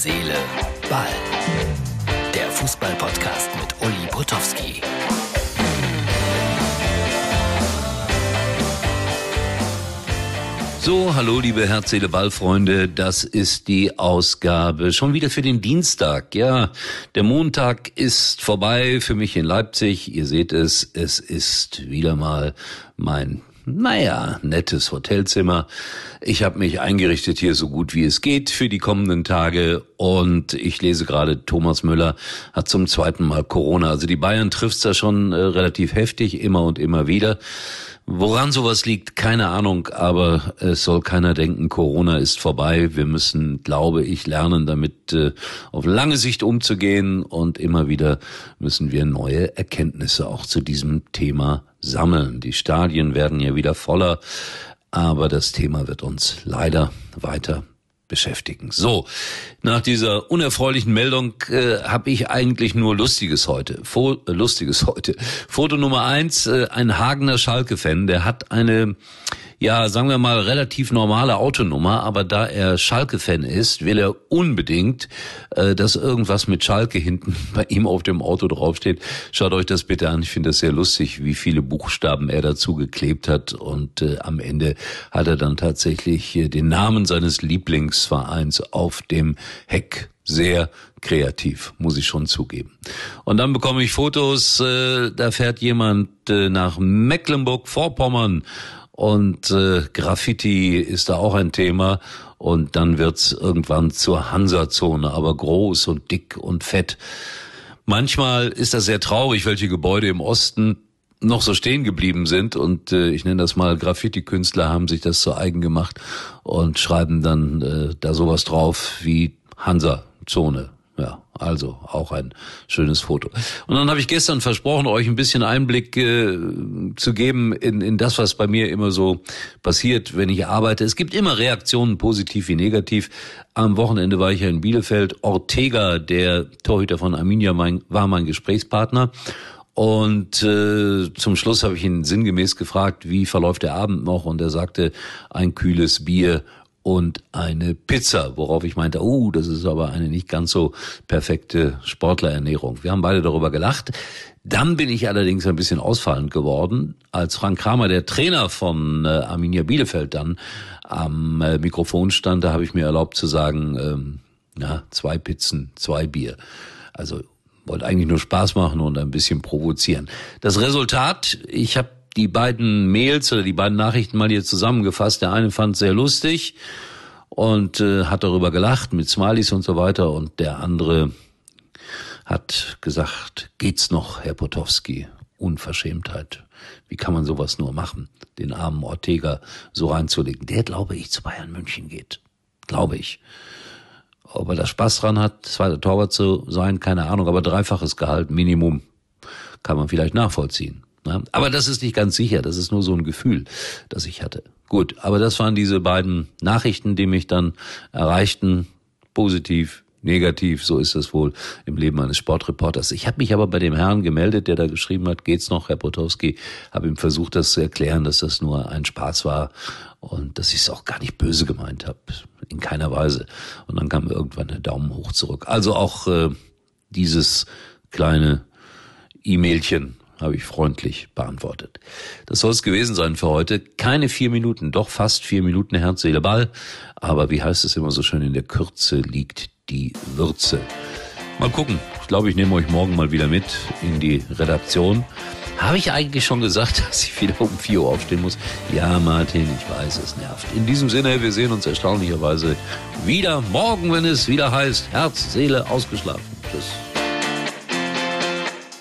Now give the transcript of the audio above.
Seele, Ball. Der Fußball-Podcast mit Uli Potowski. So, hallo liebe Herz, Seele, Ball-Freunde, das ist die Ausgabe schon wieder für den Dienstag. Ja, der Montag ist vorbei für mich in Leipzig. Ihr seht es, es ist wieder mal mein naja, nettes Hotelzimmer. Ich habe mich eingerichtet hier so gut wie es geht für die kommenden Tage und ich lese gerade, Thomas Müller hat zum zweiten Mal Corona. Also die Bayern trifft's da schon äh, relativ heftig, immer und immer wieder. Woran sowas liegt, keine Ahnung, aber es soll keiner denken, Corona ist vorbei. Wir müssen, glaube ich, lernen, damit äh, auf lange Sicht umzugehen und immer wieder müssen wir neue Erkenntnisse auch zu diesem Thema sammeln. Die Stadien werden ja wieder voller, aber das Thema wird uns leider weiter beschäftigen. So, nach dieser unerfreulichen Meldung äh, habe ich eigentlich nur Lustiges heute. Fo äh, Lustiges heute. Foto Nummer eins, äh, ein Hagener Schalke-Fan, der hat eine ja, sagen wir mal, relativ normale Autonummer, aber da er Schalke-Fan ist, will er unbedingt, äh, dass irgendwas mit Schalke hinten bei ihm auf dem Auto draufsteht. Schaut euch das bitte an. Ich finde das sehr lustig, wie viele Buchstaben er dazu geklebt hat. Und äh, am Ende hat er dann tatsächlich äh, den Namen seines Lieblingsvereins auf dem Heck sehr kreativ, muss ich schon zugeben. Und dann bekomme ich Fotos, äh, da fährt jemand äh, nach Mecklenburg-Vorpommern und äh, Graffiti ist da auch ein Thema. Und dann wird's irgendwann zur Hansa-Zone, aber groß und dick und fett. Manchmal ist das sehr traurig, welche Gebäude im Osten noch so stehen geblieben sind. Und äh, ich nenne das mal Graffiti-Künstler haben sich das zu eigen gemacht und schreiben dann äh, da sowas drauf wie Hansa-Zone ja, also auch ein schönes Foto. Und dann habe ich gestern versprochen, euch ein bisschen Einblick äh, zu geben in, in das, was bei mir immer so passiert, wenn ich arbeite. Es gibt immer Reaktionen, positiv wie negativ. Am Wochenende war ich ja in Bielefeld. Ortega, der Torhüter von Arminia, mein, war mein Gesprächspartner. Und äh, zum Schluss habe ich ihn sinngemäß gefragt, wie verläuft der Abend noch? Und er sagte, ein kühles Bier und eine Pizza, worauf ich meinte, oh, das ist aber eine nicht ganz so perfekte Sportlerernährung. Wir haben beide darüber gelacht. Dann bin ich allerdings ein bisschen ausfallend geworden, als Frank Kramer, der Trainer von äh, Arminia Bielefeld, dann am äh, Mikrofon stand. Da habe ich mir erlaubt zu sagen, ähm, na, zwei Pizzen, zwei Bier. Also wollte eigentlich nur Spaß machen und ein bisschen provozieren. Das Resultat, ich habe die beiden Mails oder die beiden Nachrichten mal hier zusammengefasst. Der eine fand sehr lustig und äh, hat darüber gelacht mit Smileys und so weiter und der andere hat gesagt, geht's noch, Herr Potowski? Unverschämtheit. Wie kann man sowas nur machen, den armen Ortega so reinzulegen? Der, glaube ich, zu Bayern München geht. Glaube ich. Ob er da Spaß dran hat, zweiter Torwart zu sein, keine Ahnung, aber dreifaches Gehalt, Minimum, kann man vielleicht nachvollziehen. Ne? Aber das ist nicht ganz sicher, das ist nur so ein Gefühl, das ich hatte. Gut, aber das waren diese beiden Nachrichten, die mich dann erreichten, positiv, negativ, so ist das wohl im Leben eines Sportreporters. Ich habe mich aber bei dem Herrn gemeldet, der da geschrieben hat, geht's noch, Herr Potowski, habe ihm versucht, das zu erklären, dass das nur ein Spaß war und dass ich es auch gar nicht böse gemeint habe, in keiner Weise. Und dann kam irgendwann der Daumen hoch zurück. Also auch äh, dieses kleine E-Mailchen habe ich freundlich beantwortet. Das soll es gewesen sein für heute. Keine vier Minuten, doch fast vier Minuten Herz, Seele, Ball. Aber wie heißt es immer so schön, in der Kürze liegt die Würze. Mal gucken. Ich glaube, ich nehme euch morgen mal wieder mit in die Redaktion. Habe ich eigentlich schon gesagt, dass ich wieder um 4 Uhr aufstehen muss? Ja, Martin, ich weiß, es nervt. In diesem Sinne, wir sehen uns erstaunlicherweise wieder morgen, wenn es wieder heißt Herz, Seele, ausgeschlafen. Tschüss.